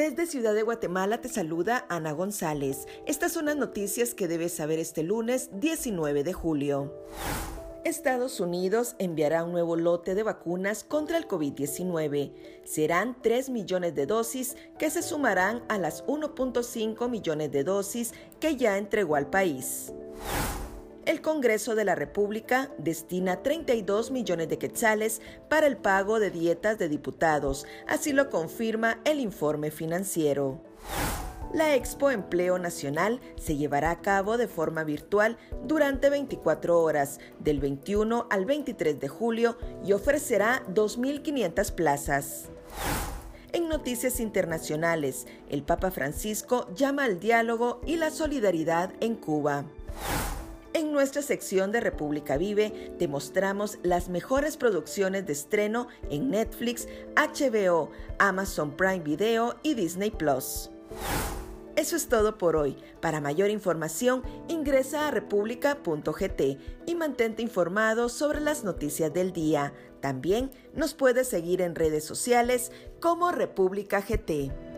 Desde Ciudad de Guatemala te saluda Ana González. Estas son las noticias que debes saber este lunes 19 de julio. Estados Unidos enviará un nuevo lote de vacunas contra el COVID-19. Serán 3 millones de dosis que se sumarán a las 1.5 millones de dosis que ya entregó al país el Congreso de la República destina 32 millones de quetzales para el pago de dietas de diputados, así lo confirma el informe financiero. La Expo Empleo Nacional se llevará a cabo de forma virtual durante 24 horas, del 21 al 23 de julio, y ofrecerá 2.500 plazas. En noticias internacionales, el Papa Francisco llama al diálogo y la solidaridad en Cuba. En nuestra sección de República Vive te mostramos las mejores producciones de estreno en Netflix, HBO, Amazon Prime Video y Disney Plus. Eso es todo por hoy. Para mayor información, ingresa a república.gt y mantente informado sobre las noticias del día. También nos puedes seguir en redes sociales como República GT.